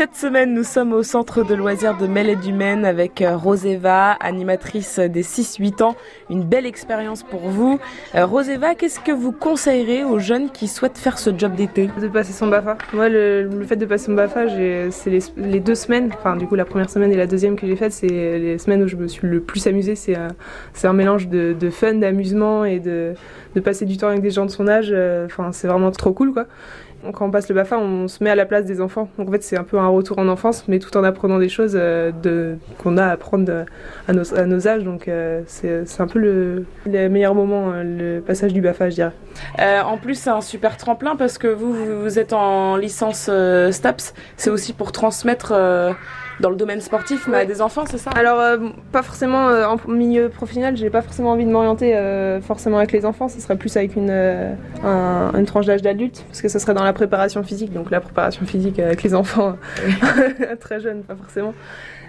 Cette semaine, nous sommes au centre de loisirs de du Maine avec euh, Roseva, animatrice des 6-8 ans. Une belle expérience pour vous. Euh, Roseva, qu'est-ce que vous conseillerez aux jeunes qui souhaitent faire ce job d'été? De passer son BAFA. Moi, le, fait de passer son BAFA, c'est les, deux semaines, enfin du coup la première semaine et la deuxième que j'ai faite, c'est les semaines où je me suis le plus amusée. C'est un, mélange de, fun, d'amusement et de, passer du temps avec des gens de son âge. Euh, enfin, c'est vraiment trop cool quoi quand on passe le BAFA, on se met à la place des enfants. En fait, c'est un peu retour en enfance, mais tout en apprenant des choses euh, qu'on a à apprendre à, nos, âges. Donc euh, c'est un peu le, meilleur moment, euh, le passage du BAFA, je dirais. en plus, c'est un super tremplin parce que vous, vous êtes en licence STAPS. C'est aussi pour transmettre dans le domaine sportif, mais à des enfants, c'est ça? Alors, euh, pas forcément euh, en milieu professionnel, j'ai pas forcément envie de m'orienter euh, forcément avec les enfants, ce serait plus avec une, une tranche d'âge d'adulte, parce que ce serait dans la préparation physique, donc la préparation physique avec les enfants très jeunes, pas forcément.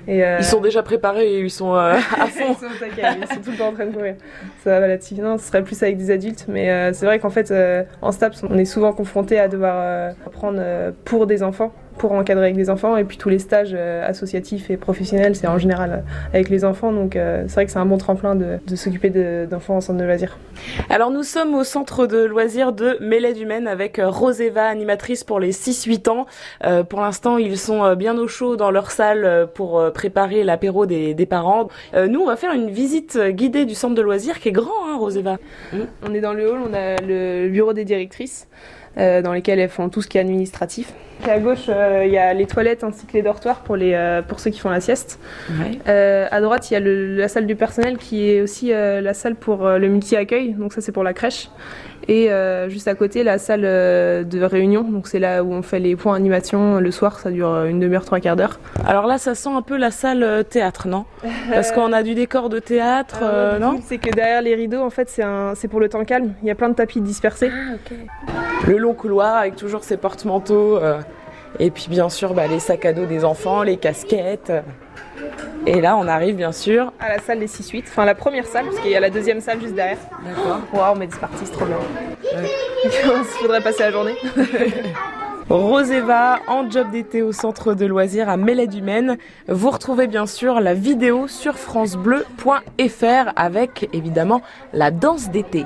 Et Ils sont déjà préparés et ils sont à fond. ils, sont ils sont tout le temps en train de courir. Ça va là-dessus. Non, ce serait plus avec des adultes, mais c'est vrai qu'en fait, en STAPS, on est souvent confronté à devoir apprendre pour des enfants pour encadrer avec des enfants. Et puis tous les stages euh, associatifs et professionnels, c'est en général euh, avec les enfants. Donc euh, c'est vrai que c'est un bon tremplin de, s'occuper d'enfants en centre de loisirs. Alors nous sommes au centre de loisirs de Mêlée du Maine avec Roseva, animatrice pour les 6-8 ans. pour l'instant, ils sont bien au chaud dans leur salle pour préparer l'apéro des, parents. nous, on va faire une visite guidée du centre de loisirs qui est grand, hein, Roseva. On est dans le hall, on a le bureau des directrices. Euh, dans lesquelles elles font tout ce qui est administratif. à gauche, euh, il y a les toilettes ainsi que les dortoirs pour, les, euh, pour ceux qui font la sieste. à droite, il y a la salle du personnel qui est aussi la salle pour le multi-accueil, donc ça c'est pour la crèche. Et juste à côté, la salle de réunion, donc c'est là où on fait les points animation le soir, ça dure une demi-heure, trois quarts d'heure. Alors là, ça sent un peu la salle théâtre, non? Parce qu'on a du décor de théâtre, non? C'est que derrière les rideaux, en fait, c'est pour le temps calme. Il y a plein de tapis dispersés. Ah, le long couloir avec toujours ses porte-manteaux. Euh, et puis bien sûr bah, les sacs à dos des enfants, les casquettes. Et là, on arrive bien sûr à la salle des 6-8, enfin la première salle, parce qu'il y a la deuxième salle juste derrière. D'accord. Waouh, mais des parties, c'est trop bien. Il faudrait passer la journée. Roseva en job d'été au centre de loisirs à du Maine. Vous retrouvez bien sûr la vidéo sur francebleu.fr avec évidemment la danse d'été.